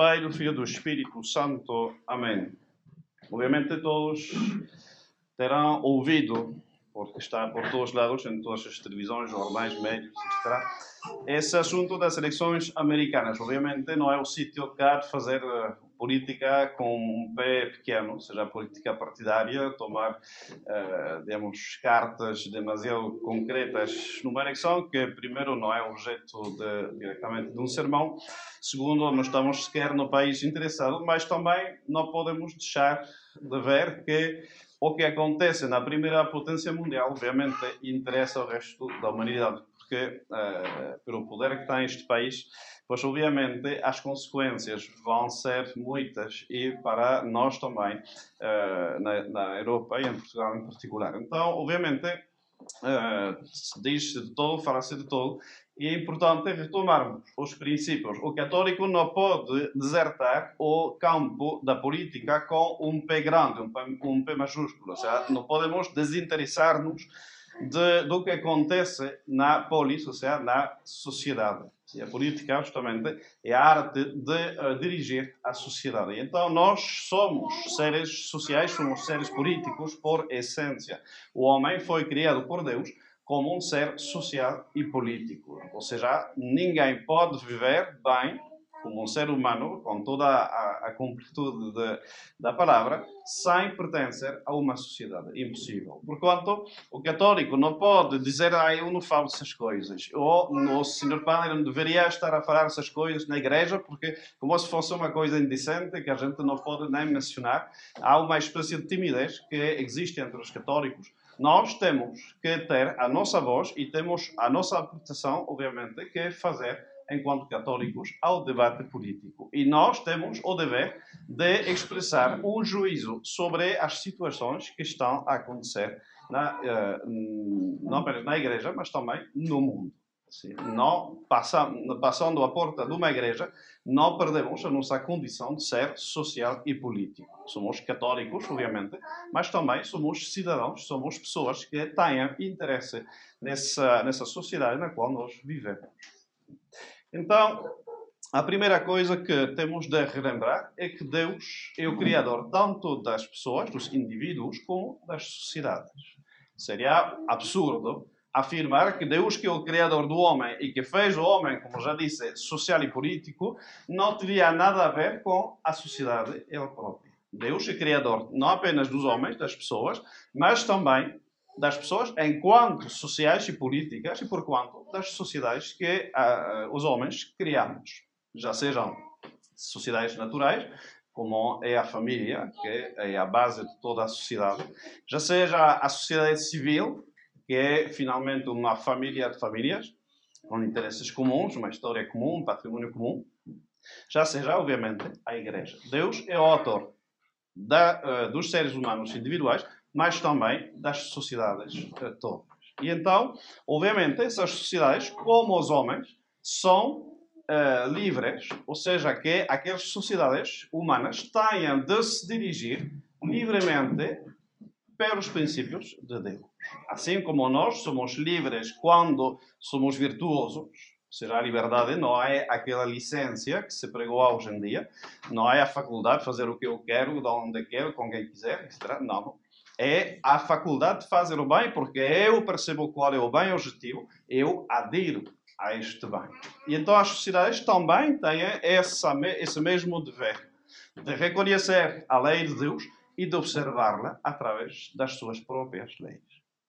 Pai, do Filho e do Espírito Santo. Amém. Obviamente todos terão ouvido, porque está por todos os lados, em todas as televisões, jornais, médios, etc., esse assunto das eleições americanas. Obviamente não é o sítio cá de fazer eh, política com um pé pequeno, ou seja, a política partidária, tomar, uh, digamos, cartas demasiado concretas numa eleição que, primeiro, não é objeto de, diretamente de um sermão, segundo, não estamos sequer no país interessado, mas também não podemos deixar de ver que o que acontece na primeira potência mundial, obviamente, interessa o resto da humanidade porque, uh, pelo poder que tem este país, pois obviamente as consequências vão ser muitas e para nós também, uh, na, na, Europa e em Portugal em particular. Então, obviamente, uh, diz-se de todo, fala-se de todo, e é importante retomarmos os princípios. O católico não pode desertar o campo da política com um pé grande, um pé, um pé maiúsculo. Ou seja, não podemos desinteressar-nos de, do que acontece na polis, ou seja, na sociedade. E a política, justamente, é a arte de uh, dirigir a sociedade. Então, nós somos seres sociais, somos seres políticos por essência. O homem foi criado por Deus como um ser social e político. Ou seja, ninguém pode viver bem como um ser humano, com toda a, a completude de, da palavra, sem pertencer a uma sociedade. Impossível. Porquanto, o católico não pode dizer, ah, eu não falo essas coisas. Ou o senhor padre não deveria estar a falar essas coisas na igreja, porque como se fosse uma coisa indecente que a gente não pode nem mencionar. Há uma espécie de timidez que existe entre os católicos. Nós temos que ter a nossa voz e temos a nossa proteção, obviamente, que fazer enquanto católicos, ao debate político. E nós temos o dever de expressar um juízo sobre as situações que estão a acontecer, na, uh, não apenas na igreja, mas também no mundo. Sim, não passando a porta de uma igreja, não perdemos a nossa condição de ser social e político. Somos católicos, obviamente, mas também somos cidadãos, somos pessoas que têm interesse nessa, nessa sociedade na qual nós vivemos. Então, a primeira coisa que temos de relembrar é que Deus é o Criador tanto das pessoas, dos indivíduos, como das sociedades. Seria absurdo afirmar que Deus, que é o Criador do homem e que fez o homem, como já disse, social e político, não teria nada a ver com a sociedade ele próprio. Deus é Criador não apenas dos homens, das pessoas, mas também das pessoas enquanto sociais e políticas e por quanto das sociedades que uh, os homens criamos, já sejam sociedades naturais, como é a família, que é a base de toda a sociedade, já seja a sociedade civil, que é finalmente uma família de famílias, com interesses comuns, uma história comum, um patrimônio comum, já seja, obviamente, a Igreja. Deus é o autor da, uh, dos seres humanos individuais, mas também das sociedades todas. E então, obviamente, essas sociedades, como os homens, são uh, livres, ou seja, que aquelas sociedades humanas tenham de se dirigir livremente pelos princípios de Deus. Assim como nós somos livres quando somos virtuosos, ou seja, a liberdade não é aquela licença que se pregou hoje em dia, não é a faculdade de fazer o que eu quero, de onde quero, com quem quiser, etc. Não, é a faculdade de fazer o bem, porque eu percebo qual é o bem objetivo, eu adiro a este bem. E então as sociedades também têm essa, esse mesmo dever de reconhecer a lei de Deus e de observá-la através das suas próprias leis.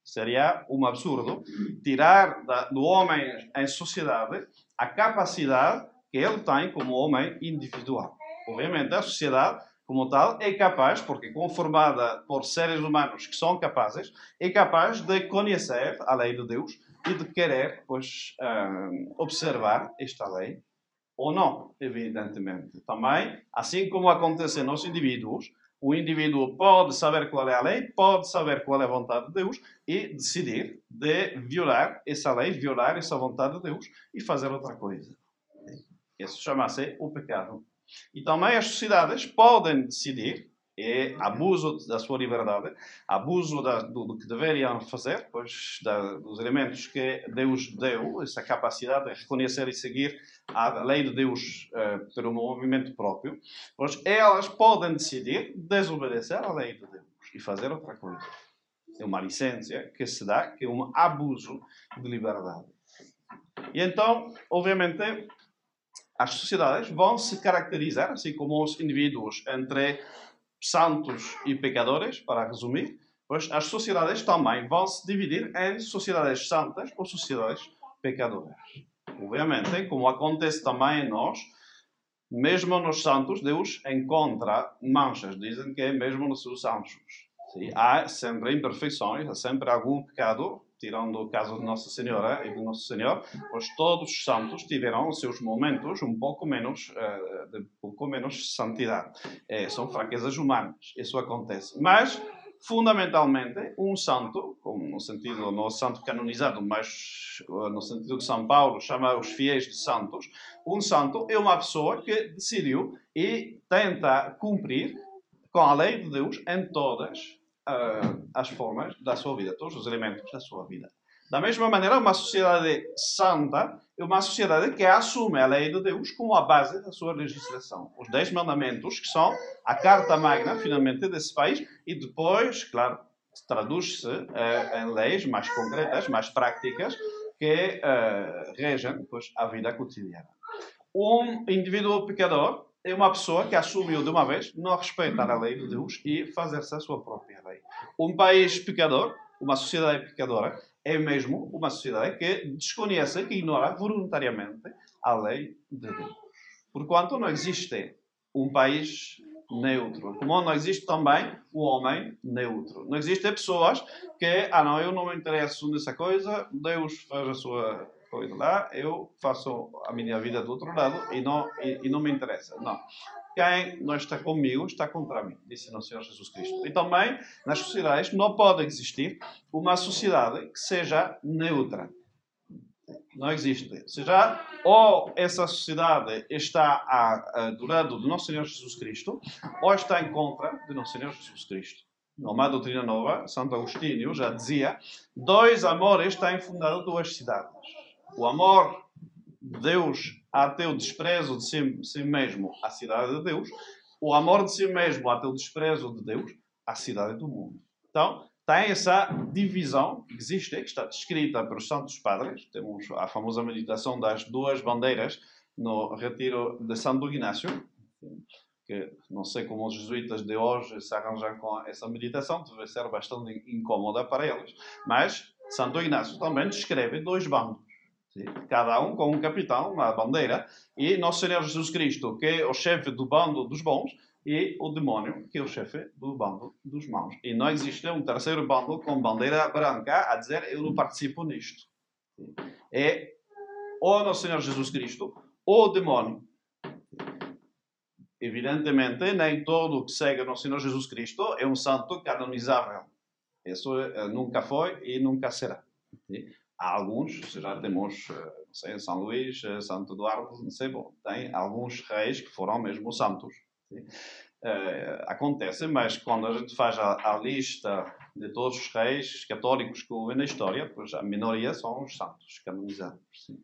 Seria um absurdo tirar do homem em sociedade a capacidade que ele tem como homem individual. Obviamente, a sociedade como tal, é capaz, porque conformada por seres humanos que são capazes, é capaz de conhecer a lei de Deus e de querer, pois, uh, observar esta lei ou não, evidentemente. Também, assim como acontece nos indivíduos, o indivíduo pode saber qual é a lei, pode saber qual é a vontade de Deus e decidir de violar essa lei, violar essa vontade de Deus e fazer outra coisa. Isso chama-se o pecado e também as sociedades podem decidir é abuso da sua liberdade, abuso da, do, do, que deveriam fazer, pois da, dos elementos que Deus deu, essa capacidade de reconhecer e seguir a lei de Deus uh, pelo movimento próprio, pois elas podem decidir desobedecer à lei de Deus e fazer outra coisa. É uma licença que se dá, que é um abuso de liberdade. E então, obviamente, as sociedades vão se caracterizar, assim como os indivíduos, entre santos e pecadores, para resumir, pois as sociedades também vão se dividir em sociedades santas ou sociedades pecadoras. Obviamente, como acontece também em nós, mesmo nos santos, Deus encontra manchas. Dizem que é mesmo nos seus anjos. Sim, há sempre imperfeições, há sempre algum pecado, tirando o caso de Nossa Senhora e de Nosso Senhor, pois todos os santos tiveram os seus momentos um pouco menos, uh, de um pouco menos santidade. É, são fraquezas humanas, isso acontece. Mas, fundamentalmente, um santo, no sentido, no santo canonizado, mas no sentido que São Paulo chama os fiéis de santos, um santo é uma pessoa que decidiu e tenta cumprir com a lei de Deus em todas uh, as formas da sua vida, todos os elementos da sua vida. Da mesma maneira, uma sociedade santa é uma sociedade que assume a lei de Deus como a base da sua legislação. Os Dez Mandamentos, que são a carta magna, finalmente, desse país, e depois, claro, traduz-se uh, em leis mais concretas, mais práticas, que uh, regem pois, a vida cotidiana. Um indivíduo pecador é uma pessoa que assumiu de uma vez não respeitar a lei de Deus e fazer-se a sua própria lei. Um país pecador, uma sociedade pecadora, é mesmo uma sociedade que desconhece, que ignora voluntariamente a lei de Deus. Porquanto não existe um país neutro. Como não existe também o homem neutro. Não existem pessoas que, ah não, eu não me interesso nessa coisa, Deus faz a sua coisa lá, eu faço a minha vida do outro lado e não, e, e não me interessa. Não. Quem não está comigo está contra mim, disse o Senhor Jesus Cristo. E também, nas sociedades, não pode existir uma sociedade que seja neutra. Não existe. Ou seja, ou essa sociedade está a, a, do lado do nosso Senhor Jesus Cristo, ou está em contra do nosso Senhor Jesus Cristo. Numa doutrina nova, Santo Agostinho já dizia: dois amores têm fundado duas cidades o amor de Deus até o desprezo de si, si mesmo à cidade de Deus, o amor de si mesmo até o desprezo de Deus à cidade do mundo. Então, tem essa divisão que existe, que está descrita pelos Santos Padres. Temos a famosa meditação das duas bandeiras no retiro de Santo Ignácio, que não sei como os jesuítas de hoje se arranjam com essa meditação, deve ser bastante incômoda para eles, mas Santo Ignácio também descreve dois bandos Cada um com um capitão, uma bandeira, e Nosso Senhor Jesus Cristo, que é o chefe do bando dos bons, e o demônio, que é o chefe do bando dos maus. E não existe um terceiro bando com bandeira branca a dizer eu não participo nisto. É ou Nosso Senhor Jesus Cristo ou o demônio. Evidentemente, nem todo que segue Nosso Senhor Jesus Cristo é um santo canonizável. Isso eh, nunca foi e nunca será. Há alguns, já temos, eh, não sei, São Luís, eh, Santo Eduardo, não sei, bom, tem alguns reis que foram mesmo santos. Uh, acontece, mas quando a gente faz a, a, lista de todos os reis católicos que houve na história, pois a minoria são os santos canonizados. Sim.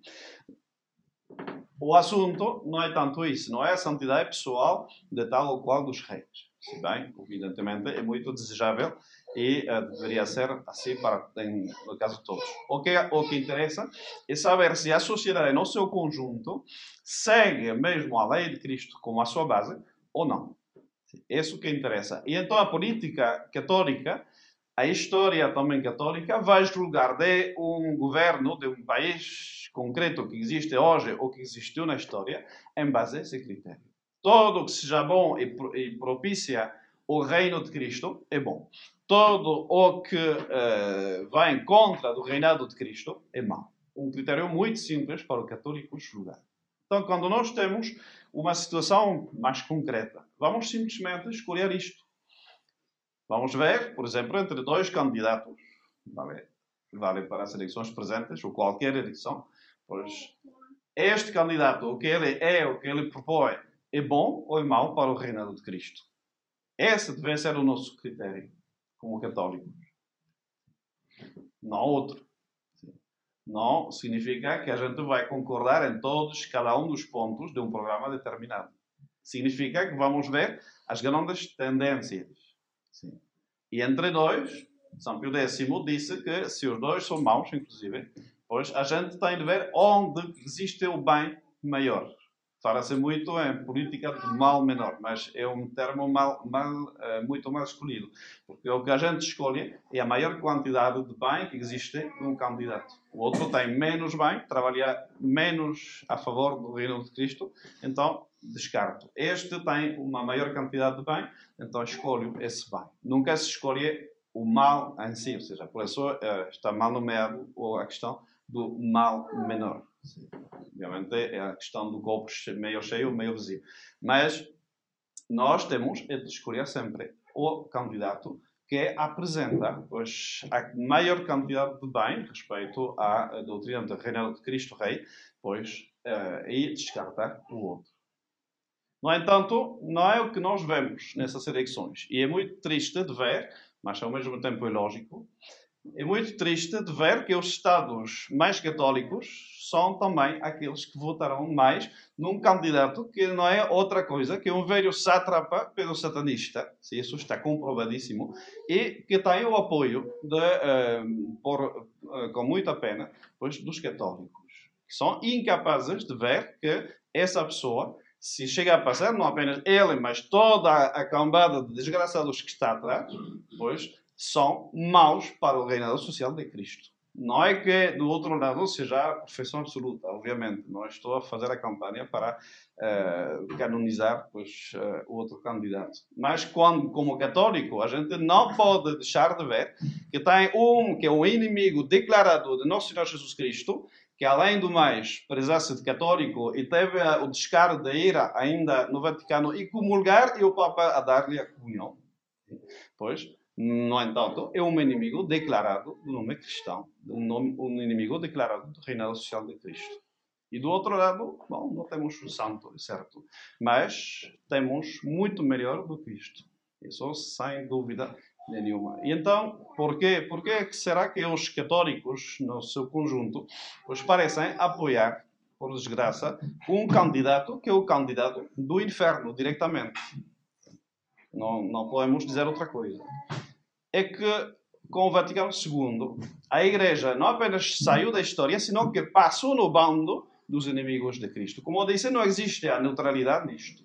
O assunto não é tanto isso, não é a santidade pessoal de tal ou qual dos reis. Se bem, evidentemente, é muito desejável e uh, deveria ser assim para em, no caso de todos. O que, o que interessa é saber se a sociedade no seu conjunto segue mesmo a lei de Cristo como a sua base ou não. Isso que interessa. E então a política católica, a história também católica, vai julgar de um governo, de um país concreto que existe hoje ou que existiu na história, em base a esse critério. Todo o que seja bom e propicia o reino de Cristo é bom todo o que uh, vai em contra do reinado de Cristo é mau. Um critério muito simples para o católico julgar. Então, quando nós temos uma situação mais concreta, vamos simplesmente escolher isto. Vamos ver, por exemplo, entre dois candidatos, vale, vale para as eleições presentes ou qualquer eleição, pois este candidato, o que ele é, o que ele propõe, é bom ou é mau para o reinado de Cristo? Esse deve ser o nosso critério como católicos. Não outro. Não significa que a gente vai concordar em todos, cada um dos pontos de um programa determinado. Significa que vamos ver as grandes tendências. Sim. E entre dois, São Pio X disse que se os dois são maus, inclusive, pois a gente tem de ver onde existe o bem maior. Fala-se muito em política de mal menor, mas é um termo mal, mal, uh, muito mal escolhido. Porque o que a gente escolhe é a maior quantidade de bem que existe num candidato. O outro tem menos bem, trabalha menos a favor do reino de Cristo, então descarto. Este tem uma maior quantidade de bem, então escolho esse bem. Nunca se escolhe o mal em si, ou seja, por isso uh, está mal nomeado a questão do mal menor. Obviamente é a questão do copo meio cheio ou meio vazio. Mas nós temos de escolher sempre o candidato que apresenta pois, a maior quantidade de bem respeito à doutrina do reinado de Cristo Rei, pois, uh, e descartar o outro. No entanto, não é o que nós vemos nessas eleições. E é muito triste de ver, mas ao mesmo tempo é lógico, é muito triste de ver que os Estados mais católicos são também aqueles que votarão mais num candidato que não é outra coisa que um velho sátrapa pelo satanista, se isso está comprovadíssimo, e que tem o apoio, de, uh, por, uh, com muita pena, pois, dos católicos, são incapazes de ver que essa pessoa se chega a passar, não apenas ele, mas toda a cambada de desgraçados que está atrás, pois são maus para o reinado social de Cristo. Não é que do outro lado seja a perfeição absoluta, obviamente. Não estou a fazer a campanha para uh, canonizar pois, uh, outro candidato. Mas, quando, como católico, a gente não pode deixar de ver que tem um que é o inimigo declarado de Nosso Senhor Jesus Cristo, que além do mais prezasse de católico e teve o descaro de ir ainda no Vaticano e comulgar e o Papa a dar-lhe a comunhão. Pois, no entanto, é um inimigo declarado do nome cristão, um, nome, um inimigo declarado do reinado social de Cristo. E do outro lado, bom, não temos o santo, é certo, mas temos muito melhor do que isto. Isso sem dúvida nenhuma. E então, por quê? Por que será que os católicos, no seu conjunto, os parecem apoiar, por desgraça, um candidato que é o candidato do inferno, diretamente? Não, não podemos dizer outra coisa é que com o Vaticano II, a Igreja não apenas saiu da história, senão que passou no bando dos inimigos de Cristo. Como eu disse, não existe a neutralidade nisto.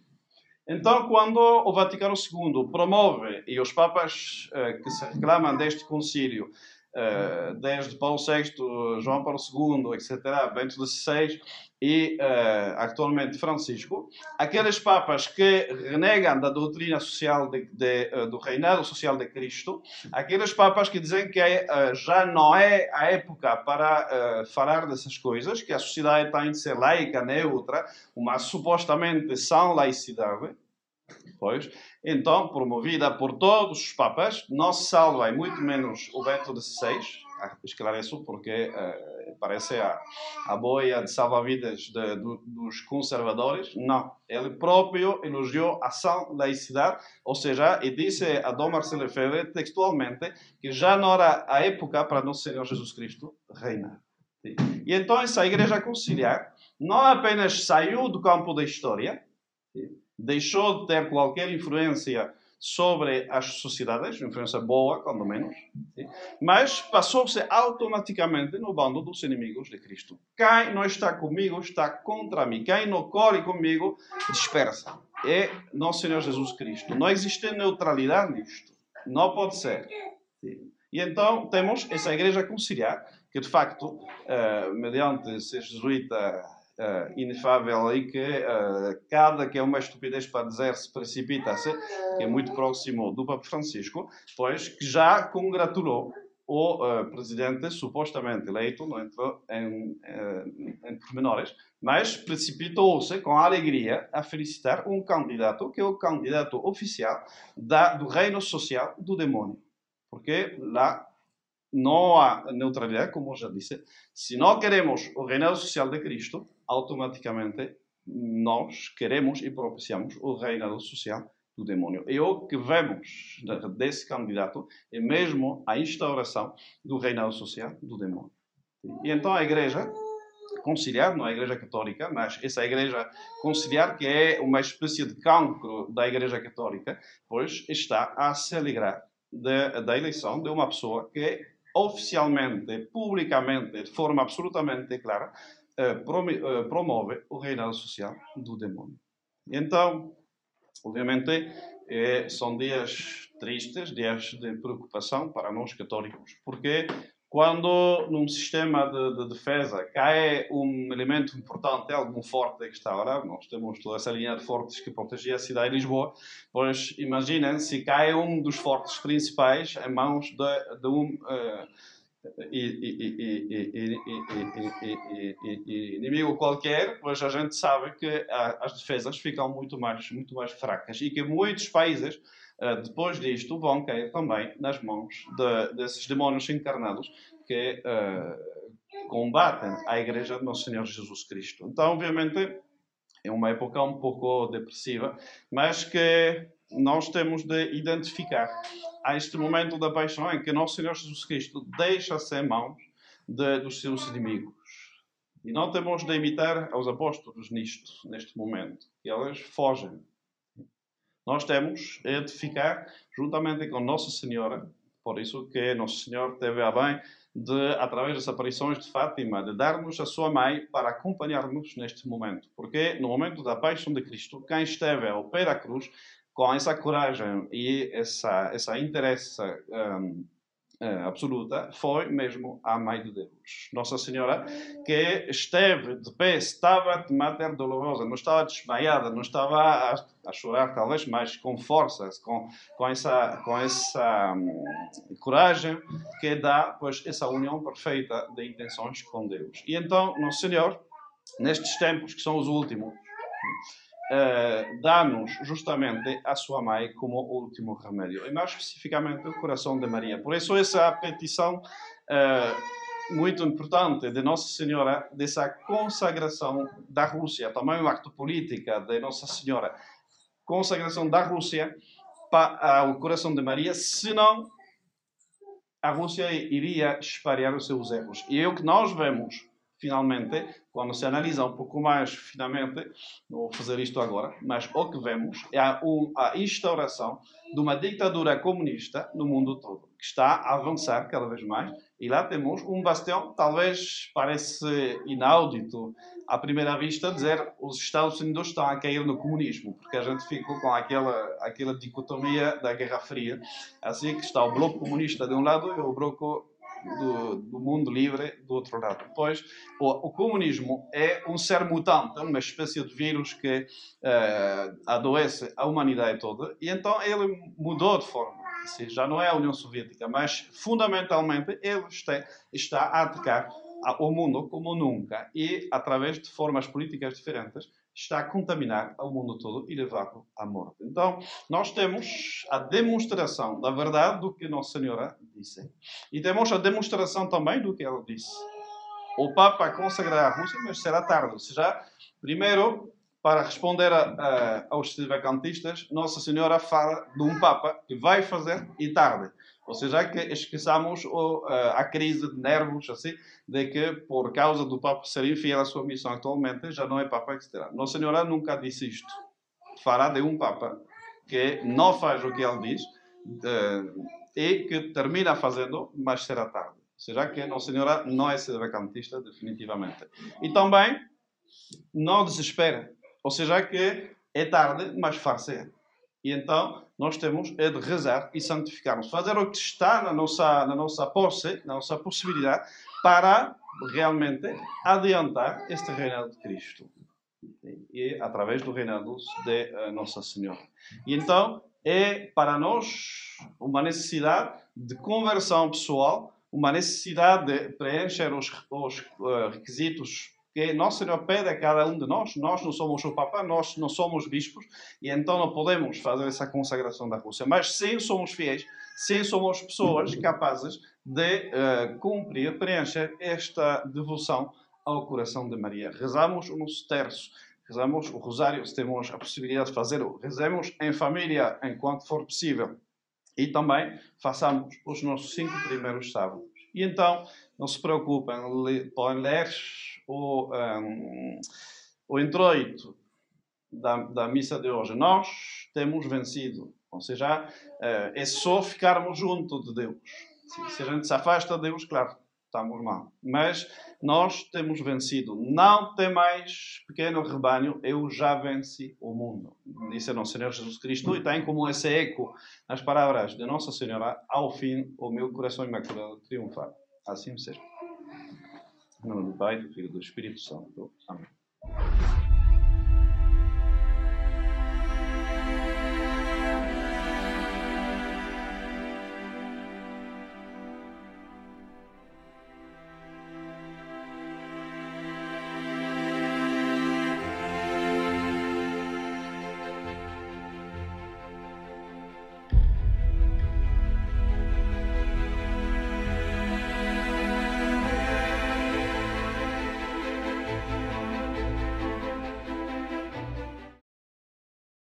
Então, quando o Vaticano II promove, e os papas eh, que se reclamam deste concílio, eh, desde Paulo VI, João Paulo II, etc., Bento XVI e uh, atualmente Francisco, aqueles papas que renegam da doutrina social de, de, uh, do reinado social de Cristo, aqueles papas que dizem que uh, já não é a época para falar dessas coisas, que a sociedade tem de ser laica, neutra, uma supostamente sã laicidade, pois, então, promovida por todos os papas, não se salva, e muito menos o Bento XVI, ah, esclareço porque uh, parece a, a boia de salva-vidas do, dos conservadores. Não, ele próprio elogiou a sã laicidade, ou seja, e disse a Dom Marcelo Lefebvre textualmente que já não era a época para nosso Senhor Jesus Cristo reinar. E então essa igreja conciliar não apenas saiu do campo da história, deixou de ter qualquer influência sobre as sociedades, influência boa, quando menos, sim? mas passou-se automaticamente no bando dos inimigos de Cristo. Quem não está comigo está contra mim. Quem não corre comigo dispersa. É nosso Senhor Jesus Cristo. Não existe neutralidade nisto. Não pode ser. Sim? E então temos essa igreja conciliar, que de facto, uh, mediante ser jesuíta uh, inefável aí que uh, cada que é uma estupidez para dizer se precipita-se, que é muito próximo do Papa Francisco, pois que já congratulou o uh, presidente supostamente eleito, não entrou em, em pormenores, mas precipitou-se com alegria a felicitar um candidato que é o candidato oficial da, do reino social do demônio. Porque lá não há neutralidade, como já disse. Se não queremos o reinado social de Cristo, automaticamente nós queremos e propiciamos o reinado social do demônio. E o que vemos desse candidato é mesmo a instauração do reinado social do demônio. E então a igreja conciliar, não é a Igreja Católica, mas essa Igreja conciliar, que é uma espécie de cancro da Igreja Católica, pois está a se alegrar da, da eleição de uma pessoa que oficialmente, publicamente, de forma absolutamente clara, promove o reinado social do demônio. Então, obviamente, eh, são dias tristes, dias de preocupação para nós católicos, porque quando num sistema de, de, defesa cai um elemento importante, algum forte que está agora, nós temos toda essa linha de fortes que protegia a cidade de Lisboa, pois imaginem se cai um dos fortes principais em mãos de, de um uh, inimigo qualquer, pois a gente sabe que as defesas ficam muito mais, muito mais fracas e que muitos países eh, depois disto, vão cair também nas mãos de, desses demónios encarnados que uh, combatem a Igreja de Nosso Senhor Jesus Cristo. Então, obviamente, é uma época um pouco depressiva, mas que nós temos de identificar a este momento da paixão em que Nosso Senhor Jesus Cristo deixa-se em mãos de, dos seus inimigos. E não temos de imitar os apóstolos nisto, neste momento. Eles fogem nós temos de ficar juntamente com Nossa Senhora, por isso que Nosso Senhor teve a bem de, através das aparições de Fátima, de dar-nos a sua mãe para acompanhar-nos neste momento. Porque no momento da paixão de Cristo, quem esteve ao pé da cruz, com essa coragem e essa, essa interesse um, uh, absoluta foi mesmo a Mãe de Deus. Nossa Senhora, que esteve de pé, estava de mater dolorosa, não estava desmaiada, não estava a, a chorar, talvez, mas com força, com, com essa, com essa um, coragem que dá, pois, essa união perfeita de intenções com Deus. E então, Nosso Senhor, nestes tempos que são os últimos, uh, dá-nos justamente a sua mãe como último remédio, e mais especificamente o coração de Maria. Por isso, essa petição uh, muito importante de Nossa Senhora, dessa consagração da Rússia, também um acto político de Nossa Senhora, consagração da Rússia para o coração de Maria, senão a Rússia iria espalhar os seus erros. E é o que nós vemos finalmente, quando se analisa um pouco mais finamente, não vou fazer isto agora, mas o que vemos é a, a instauração de uma ditadura comunista no mundo todo, que está a avançar cada vez mais, e lá temos um bastião, talvez parece inaudito à primeira vista dizer os Estados Unidos estão a cair no comunismo, porque a gente ficou com aquela, aquela dicotomia da Guerra Fria, assim que está o bloco comunista de um lado e o bloco do, do, mundo livre do outro lado. Pois o, o, comunismo é um ser mutante, uma espécie de vírus que uh, adoece a humanidade toda, e então ele mudou de forma. Assim, já não é a União Soviética, mas fundamentalmente ele está, está a atacar o mundo como nunca e através de formas políticas diferentes está a contaminar o mundo todo e levá-lo à morte. Então, nós temos a demonstração da verdade do que Nossa Senhora disse. E temos a demonstração também do que ela disse. O Papa consagrará a Rússia, mas será tarde. Ou seja, primeiro, para responder a, a, aos vacantistas, Nossa Senhora fala de um Papa que vai fazer e tarde. Ou seja, que esqueçamos o, a crise de nervos, assim, de que por causa do Papa ser infiel à sua missão atualmente, já não é Papa será. Nossa Senhora nunca disse isto. Fará de um Papa que não faz o que ele diz uh, e que termina fazendo, mas será tarde. Ou seja, que Nossa Senhora não é sedevacantista, definitivamente. E também não desespera. Ou seja, que é tarde, mas far-se. E então nós temos é de rezar e santificarmos, fazer o que está na nossa, na nossa posse, na nossa possibilidade, para realmente adiantar este reinado de Cristo. E através do reinado de uh, Nossa Senhora. E então é para nós uma necessidade de conversão pessoal, uma necessidade de preencher os, os uh, requisitos que Nosso Senhor pede a cada um de nós. Nós não somos o Papa, nós não somos bispos, e então não podemos fazer essa consagração da Rússia. Mas sim somos fiéis, sim somos pessoas capazes de uh, cumprir, preencher esta devoção ao coração de Maria. Rezamos o nosso terço, rezamos o rosário, se temos a possibilidade de fazê-lo, rezemos em família enquanto for possível. E também façamos os nossos cinco primeiros sábados. E então, não se preocupem, podem ler o, um, o introito da, da missa de hoje. Nós temos vencido. Ou seja, eh, é só ficarmos junto de Deus. Se a gente se afasta de Deus, claro, estamos mal. Mas nós temos vencido. Não tem mais pequeno rebanho, eu já venci o mundo. Disse o Senhor Jesus Cristo e tem como esse eco nas palavras de Nossa Senhora, ao fim o meu coração imaculado triunfar. Assim seja. Em nome do Pai, do Filho e do Espírito Santo. Amém.